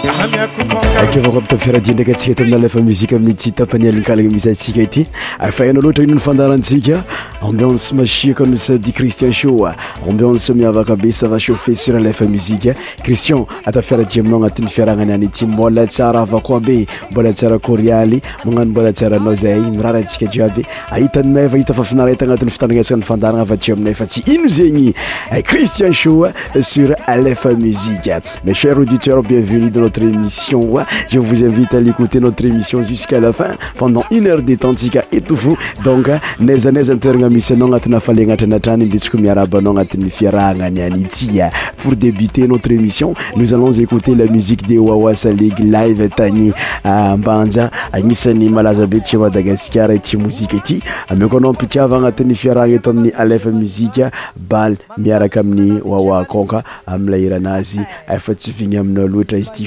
ke avako tiaaditaaaanaty fitandaenyaa aia atsy ino zeny cristien ô sr alefa msike ma cher aditeur bienvenuaa notre émission. Ouais. Hein. Je vous invite à l'écouter notre émission jusqu'à la fin pendant une heure détentique et tout fou. Donc, neza hein, neza toerana misy anao agnatina falegnatranà trany indesiko miaraba anao agnatin'ny fiarahagnany any ity. Hein. Pour débuter notre émission, nous allons écouter la musique des Wawa League live tagny Mbanja. Agnisan'ny malaza be ty Madagasikara ity mozika ity. Ameko anao ampitiava agnatin'ny fiarahagna eto amin'ny Alef Musique bal miarakamni amin'ny Wawa Konka amilahiranazy efa tsy vigny aminao loatra izy ty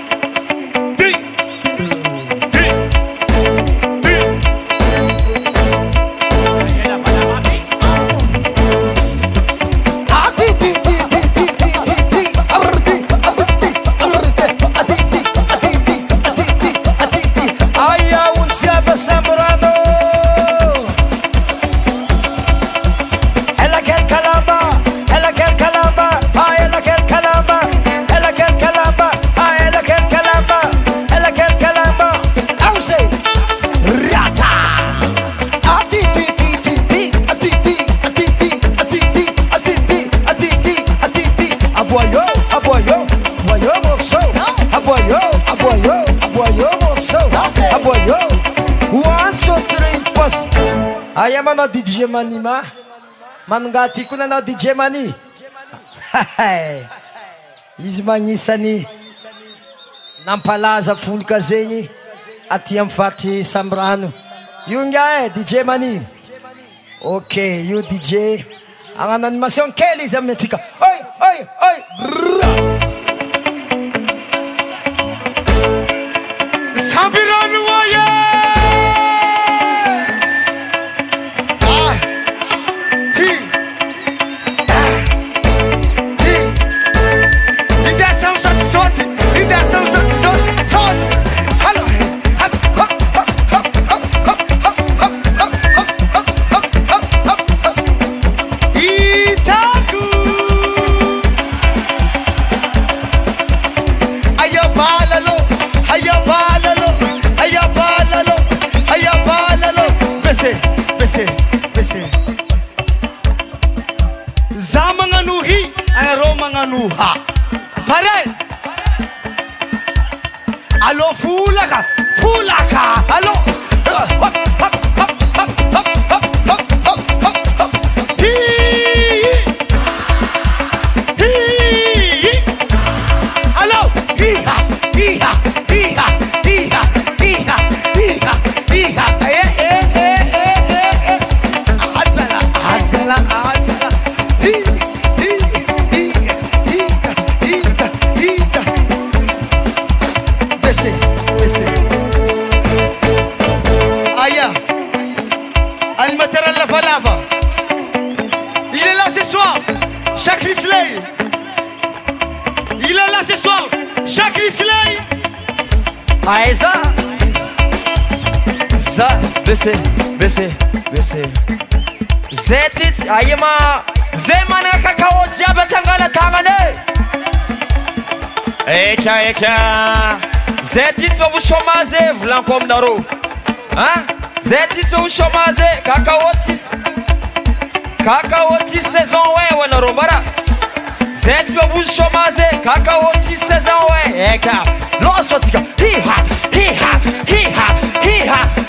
manima manonga ty koa nanao dije manih izy magnisany nampalaza folaka zegny atya am vatry samy rano io nga e dije mani ok io dije agnano animation kely izy amiy atika ho hoho kzay ti tsy ma vozo sômaze volanko aminarôa za ty tsy mavozo hômag e kakaôtis kakaôtis saison e anarôo bara zay tsyma vozy shômage kakaôtis saison e eka loso fatsikaiai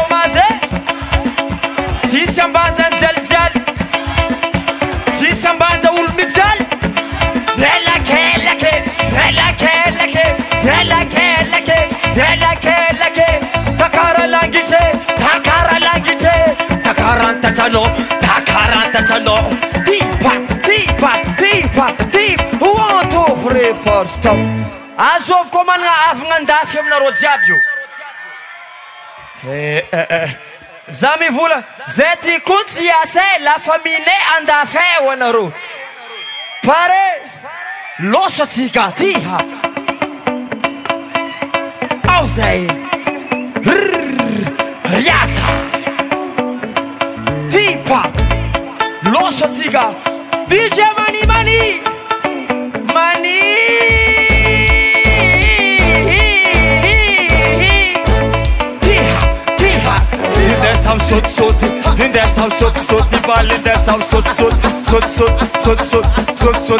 ôaze tsisambanjajalijay tsisambanja olo mijaly milakelake lak aklake alake akaalatr akaalatr aktrnakrnaaa ntofreforce ta azôvy ko manana afagnandafy aminarô jiaby Zami vula zeti ty koa la asay lafa anda fe ho pare losa ty ha ao zay riata ty pa losatsika dije mani mani mani so so sut Hinde sam so so Die Ballinde sam sut so so so so so so so so so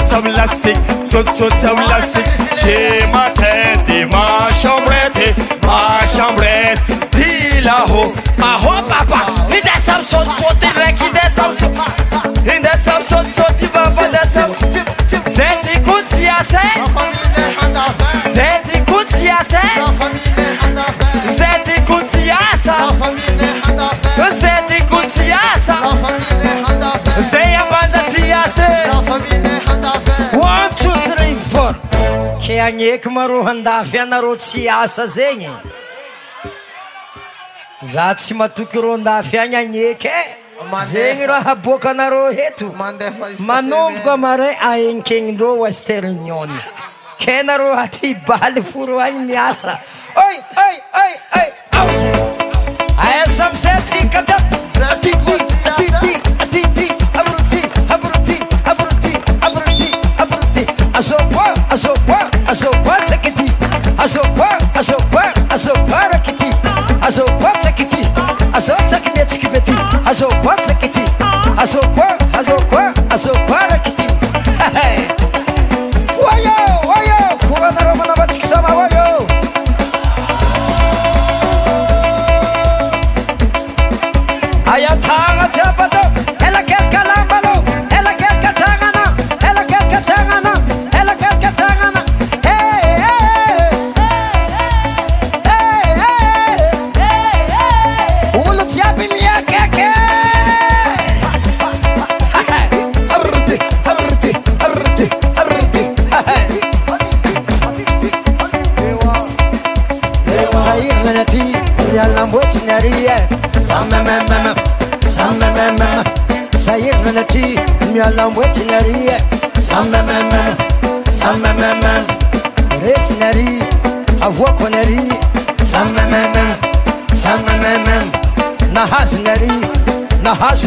Sut so so so Ce matete ma chambrete Ma chambrete Dila ho Aho papa Hinde sam sut sut so hinde sam sut so so sut sut Die Ballinde sam so Zeti kutsia se Zeti ke aneky maro anafy anaro tsy sa zegny za tsy mahatoky ro ndafy any aneky zegny rhabokanar heto manomboka maray aenkenindreo westernion kenar atybaly fo ro any miasa זוككت سוك mسكبت זוككت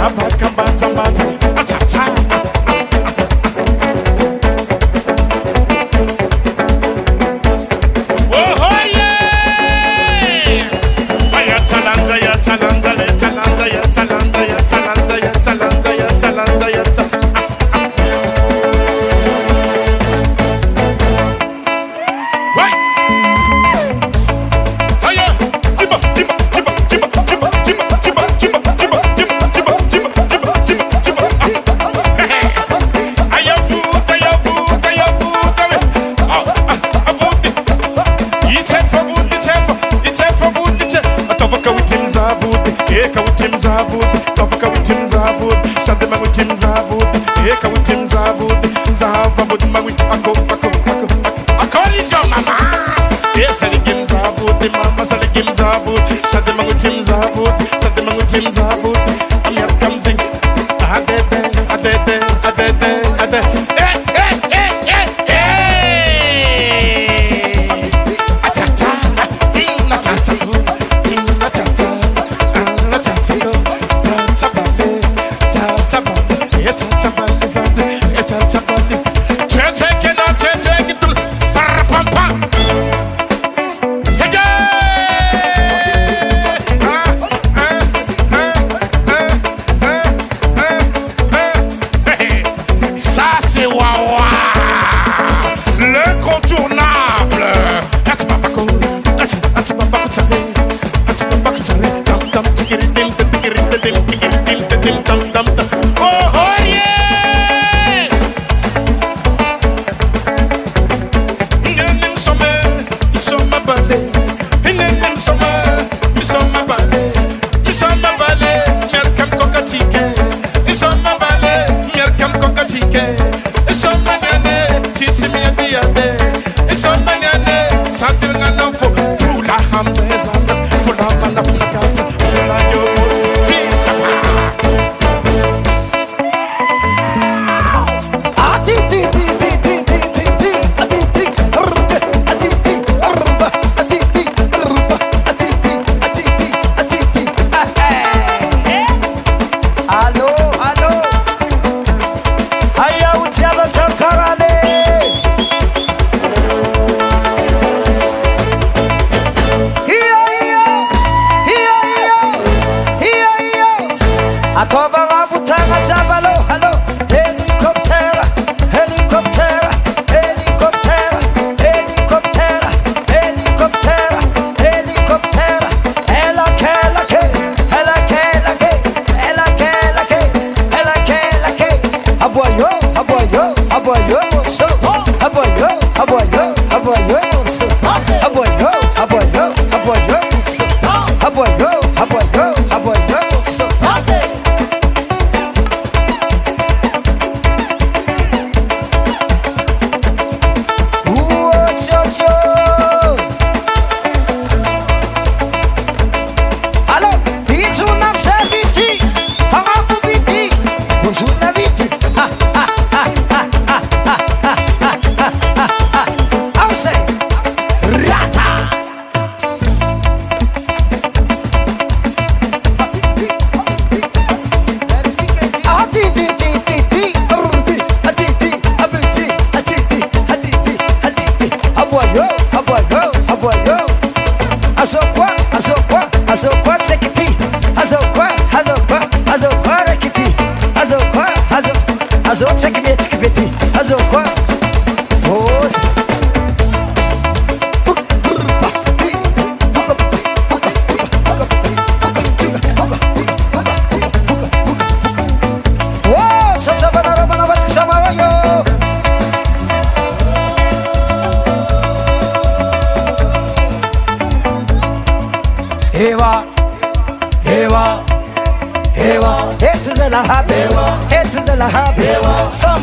I'm bata sabe mago tim zavu e ka wu tim zavu zavu bo tim mago ako ako ako ako ni jo mama e sa ni gim zavu ti mama sa ni gim zavu sabe mago tim zavu sabe mago tim zavu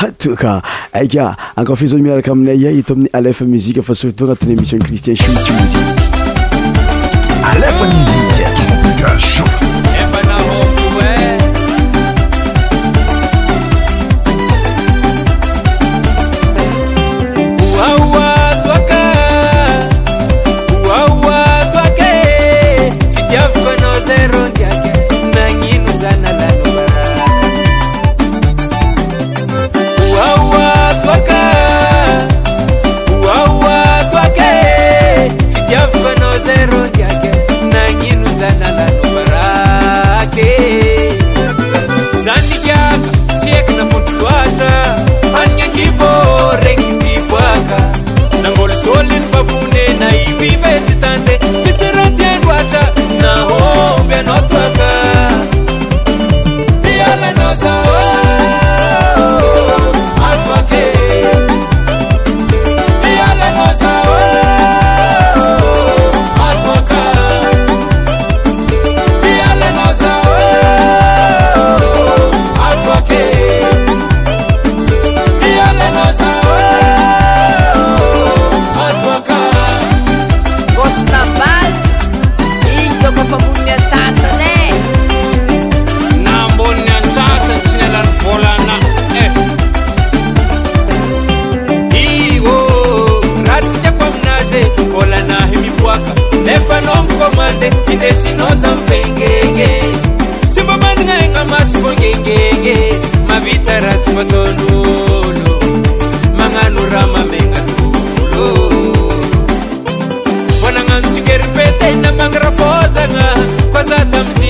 antouka aika akafaizo mi alakaaminaya itominy alafa musique afa surtout anatana émission cristien soymozi fams inesinozamegee sibamanygaiga masykôgengee mavitara tsivatonulo maganurammegau boaa nsugereteabagraozaa k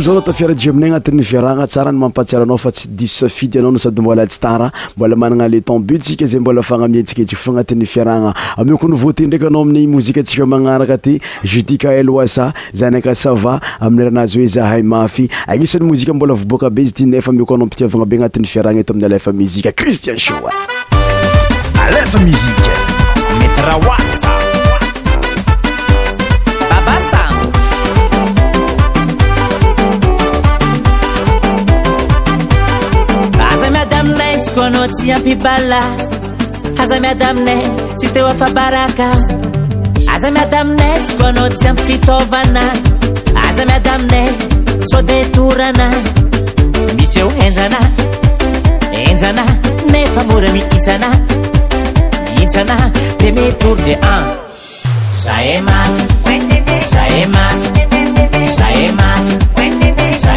zanatafiaraji amin'nay anatin'nyfiarana tsarany mampatsaranao fa tsy disosfidyana sady mbola ts tarambolamanana le tambutsikazay mbolafanamitsikeik f anati'ny fiarana miokonvote ndraik anao ami'y mozikatsika manaraka ty judikaelasa zanakasava amin'yrhanazy hoe zahayafy anisan'ny moziambola vboka be zytnefa ko anao mpitiavana be anat'yfiarana eo amin'y lfa mzia ristin an tsy ampi azamiadmina tsy teo ak azamiadminazko anao tsy ampfitvana azamiadmina setoranamiseo enn en ra mit t metrde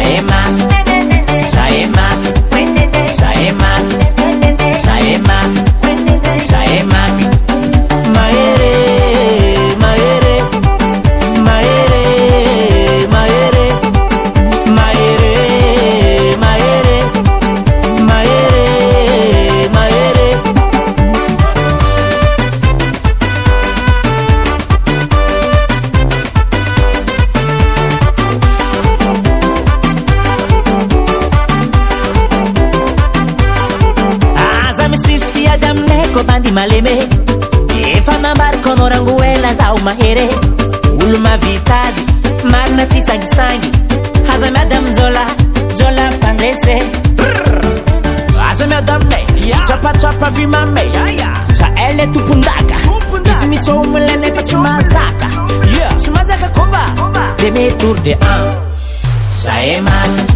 nh Saema, Saema. Tour de A. Saeman.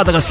دغك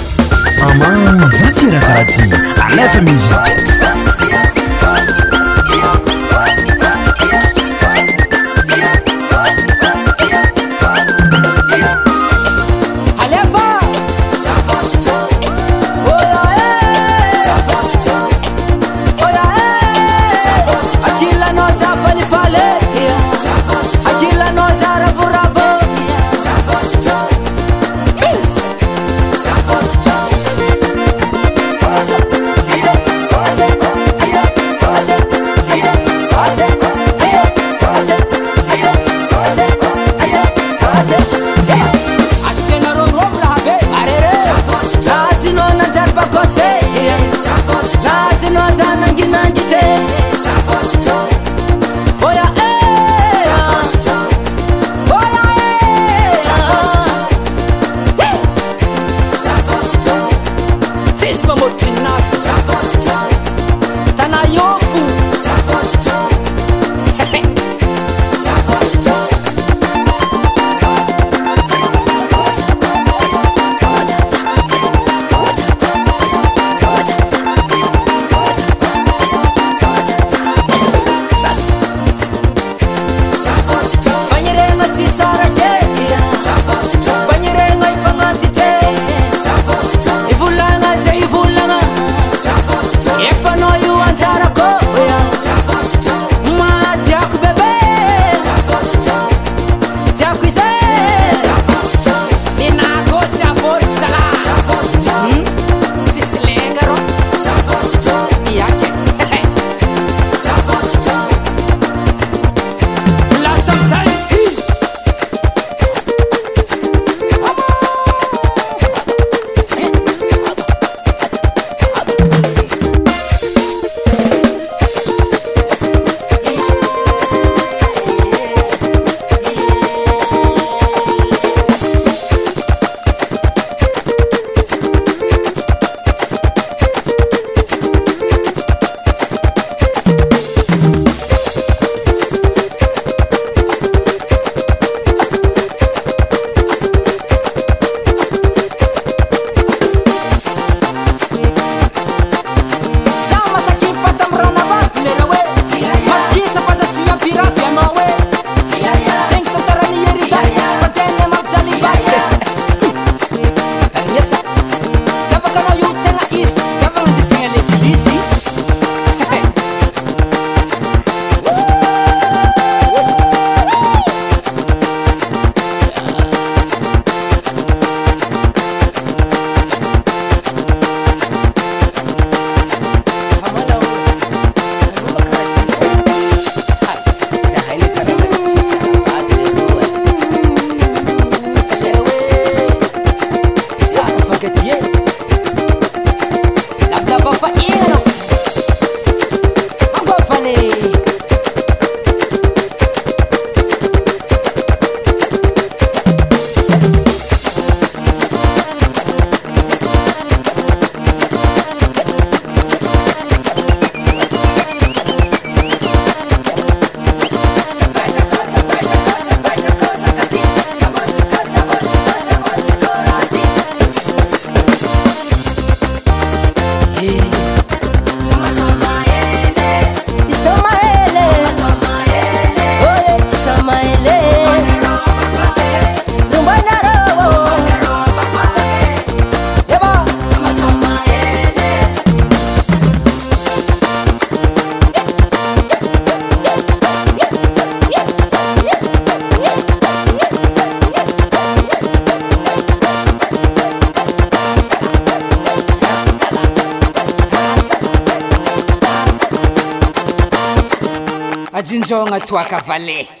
ما زاسرقرتي علات mيج Jogo a tua cavalê.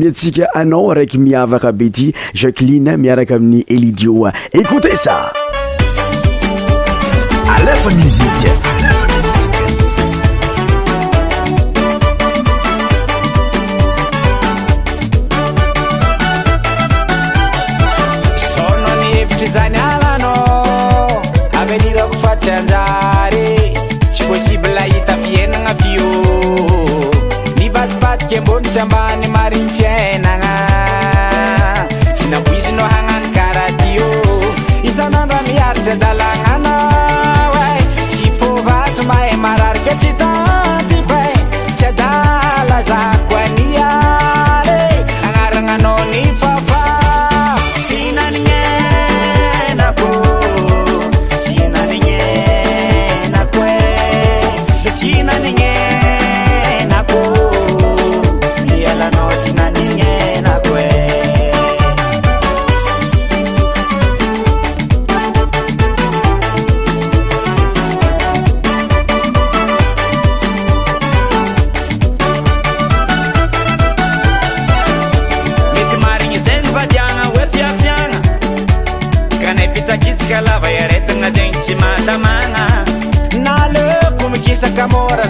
miatsika anao raiky miavaka by ty jaqelina miaraka amin'ny elidioa ekoute saean se Camoras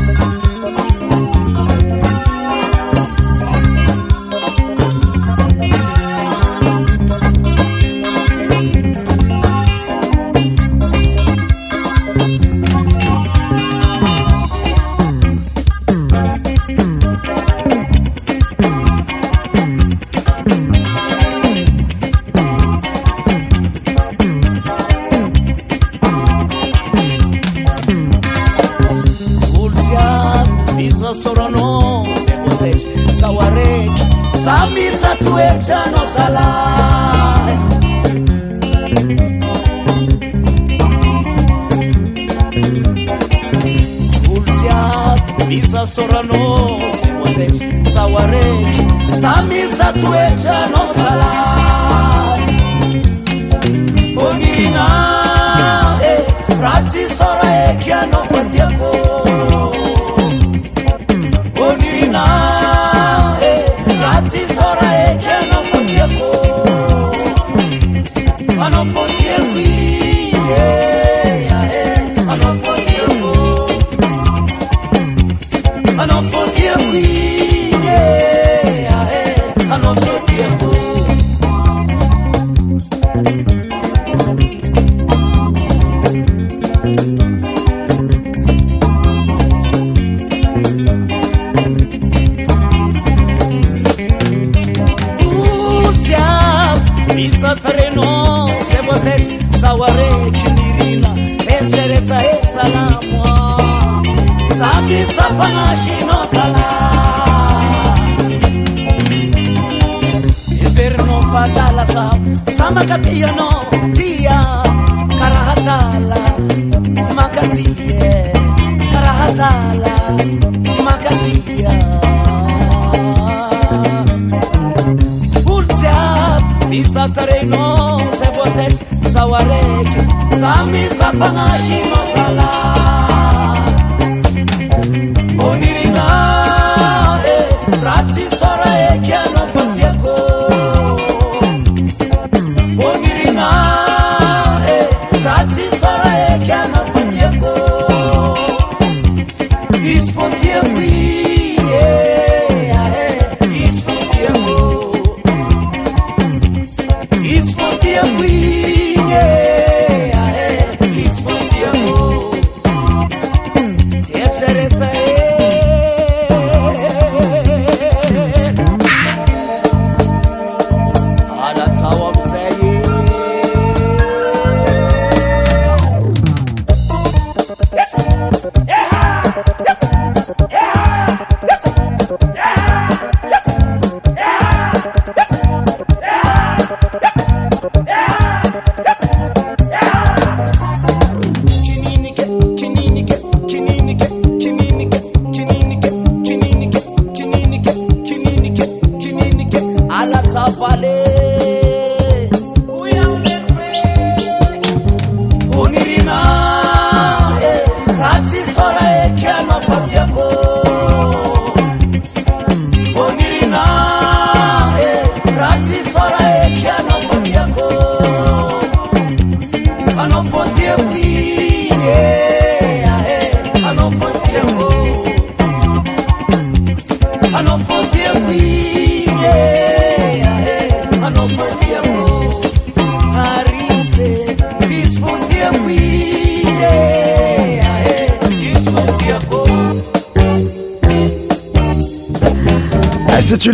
Love.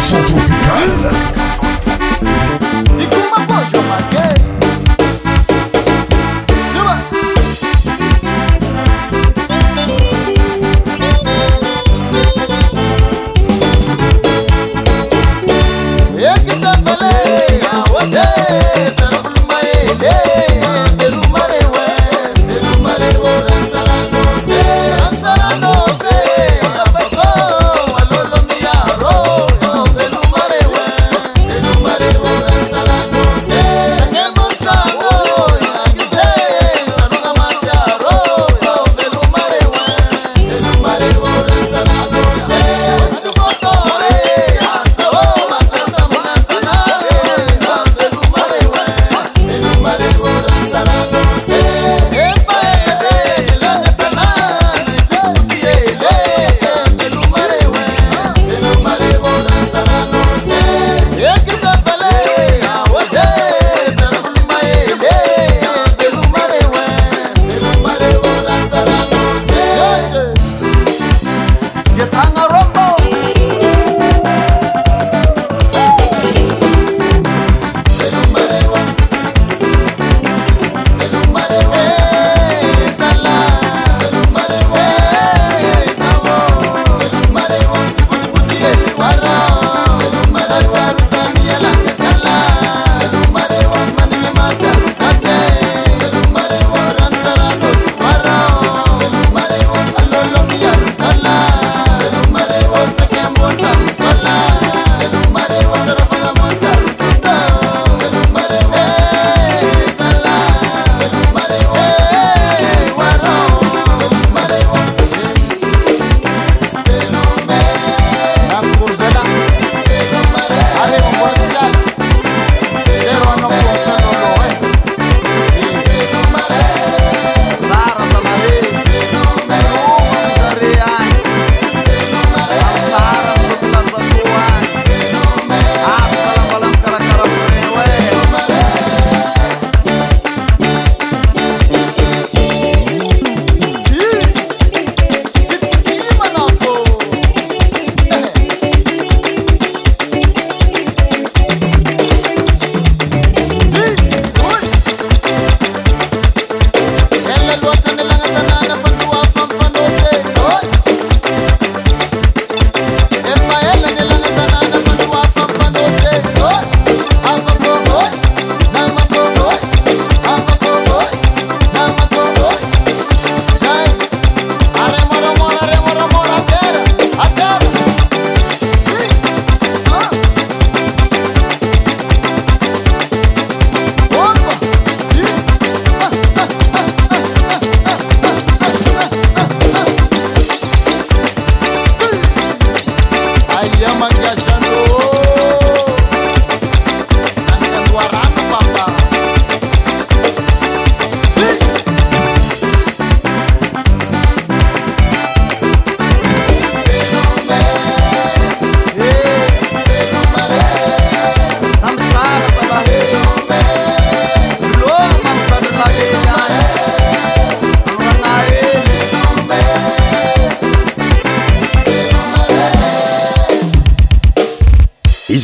Canção tropical?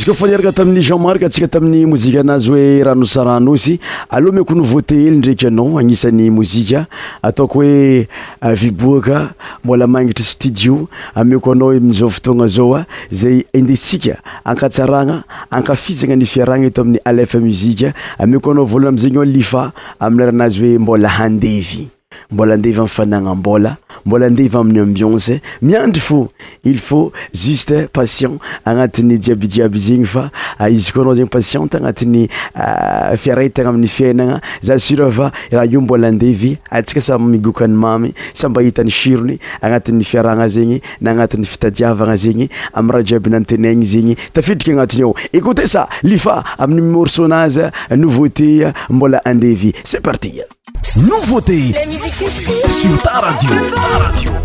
kofa niraka tamin'ny jean mark atsika tamin'ny mozikaanazy hoe ranosaranosy aloha miko no voate hely ndraiky anao agnisan'ny mozika ataoko hoe euh, viboaka mbola magnitry studio ameo ko anao mizao fotoagna zaoa ah, zay indesika ankatsaragna ankafizagna ny fiaragna eto amin'ny alfa mozika ameoko anao voalohana am'zegny ao lifa amin'ny laranazy hoe mbola handevy mbola andev mifananambola mbola andev amin'ny bions miandry fô ifu justpaient anati'y iabyiaby zeny fa ah, izyko anazenypaientanatin'ny ah, fiaratana amiy fiainana zasraa raha iombolaandevy atsika say migokan'ny mamy samba hitany sirony agnatin'ny fiarana zegny naagnatin'ny fitaiavana zegny amiyrahajiabinatenany zegnytafidriky anatiyaoecotesalifa amin'y morsonazynouveauté mbola andevy ce parti no votei sluta radio a radio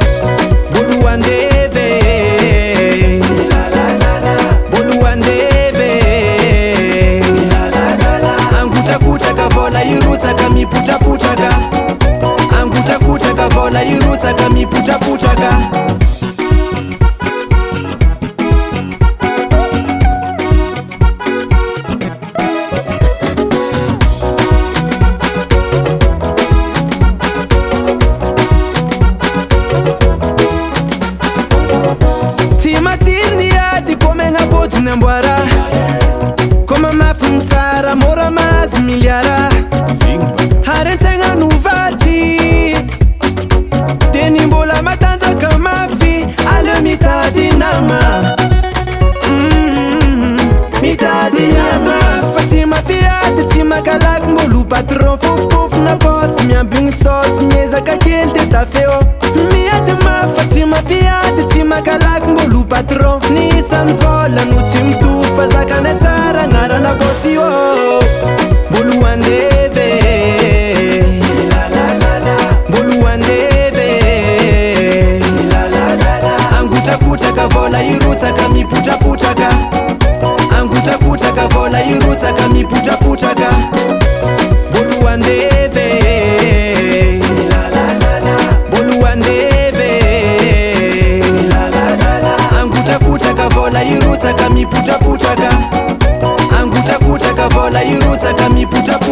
kona irutsa kamiputaputa ka, miputa, putaka. nisanvolanoti mtofa zakanetsaranaralakosibooanrk irotka manrtrk ôaioka miptrtrka kamiputaputaka angutakuta kavola irutsa kamiputaputa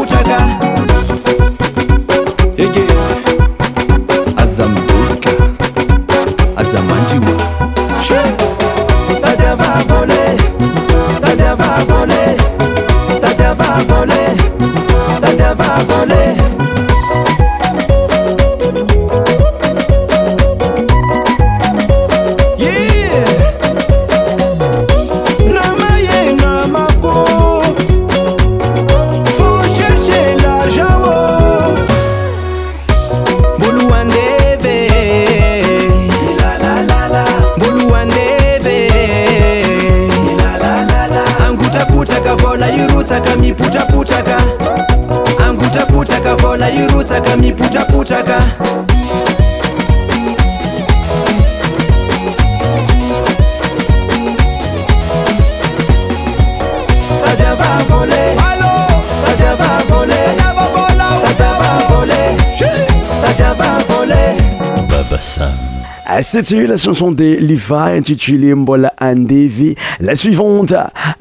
C'était la chanson de Liva intitulée Mbola Andevi. La suivante,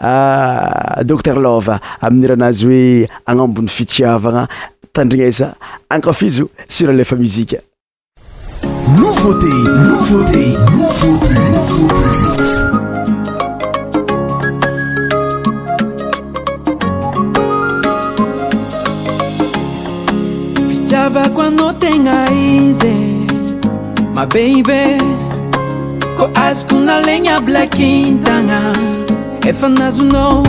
euh, Dr. Love, Amnira Nazwe, Angambun Fitiavana, Tandringesa, encore Fizou sur l'EFA Musique. Nouveauté, nouveauté, nouveauté, nouveauté. Fitiava on tem a mabeiby ko azokona legna blakintagna efanazonao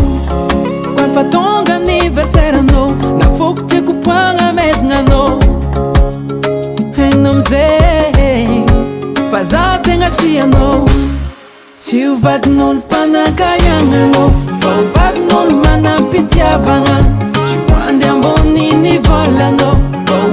qofatonga nivesaragnao nafokoty kopoagna mazagnagna enomze fazategna tiana siovatinao lopana kaiagnagna vavadynao lo mana pitiavagna simoandy ambo ninivolagna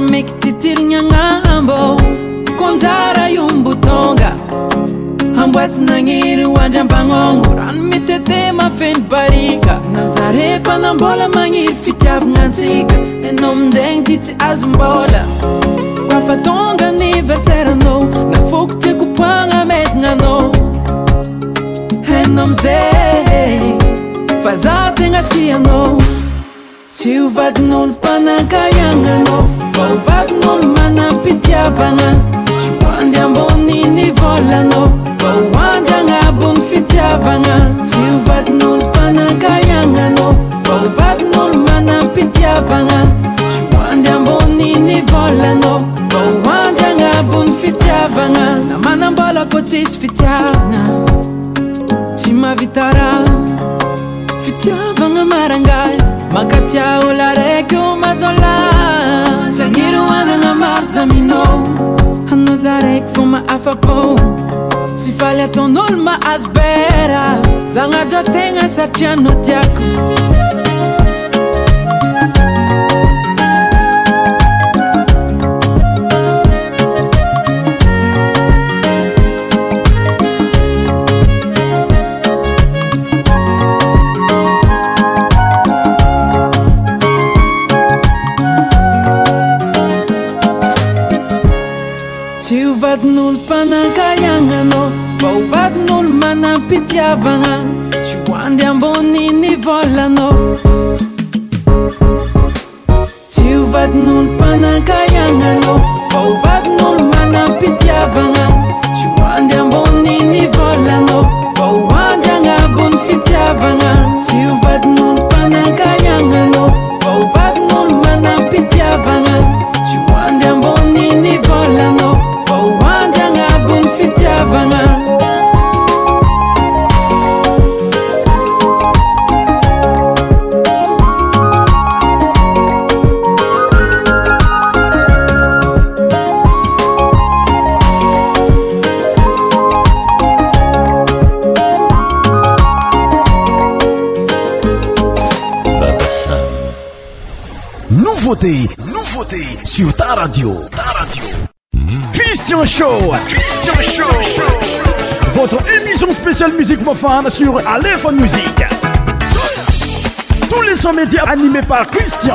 maky tytirina agnambôo konjara iombotonga amboatsy naniry hoandryambagnogno rano mity ate mafeny barika nazarepanambola maniry fitiavagna ntsika anao aminzegny ty tsy azombola ko afa tonga nivaseraanao nafokotsy kopoagna mazagnaanao anao miza fa zah tegna ty anao sy ovatin'olo panakaianana ovatin'olo manampitiavana s oandyambony nivolana aoandyagnabony fitiavana sy ovatin'olo panakaianana vatin'olo manampitiavana s andy ambonynivoana anandy anabony fitiavagna a manambola ko tsisy fitiavana tsy mavitara fitiavagna maranga makatia ôla araiky o mazola syaniroanagna maro zamina anao za raiky vô ma afa-pô sy falytaon'olo ma azo bera zagnatra tegna satrianao tiako sur Aléphone Musique. Tous les sommets médias animés par Christian.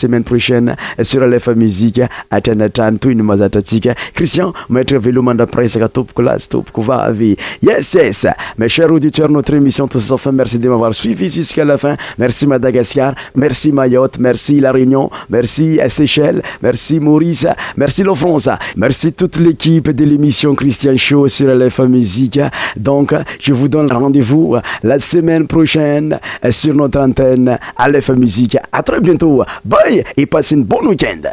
semaine prochaine sur Alepha Musique toy tout une Christian maître top top top top à vie yes yes mes chers auditeurs notre émission tous enfin merci de m'avoir suivi jusqu'à la fin merci Madagascar merci Mayotte merci La Réunion merci Seychelles merci Maurice merci l'offrance, merci toute l'équipe de l'émission Christian Show sur Alepha Musique donc je vous donne rendez-vous la semaine prochaine sur notre antenne à Alepha Musique à très bientôt bye e passem um bom weekend.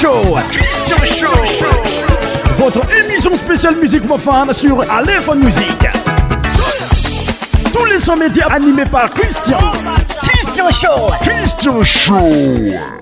Show. Christian Show. Votre émission spéciale musique profane sur Aléphone Music. Tous les sommets médias animés par Christian. Christian Show. Christian Show.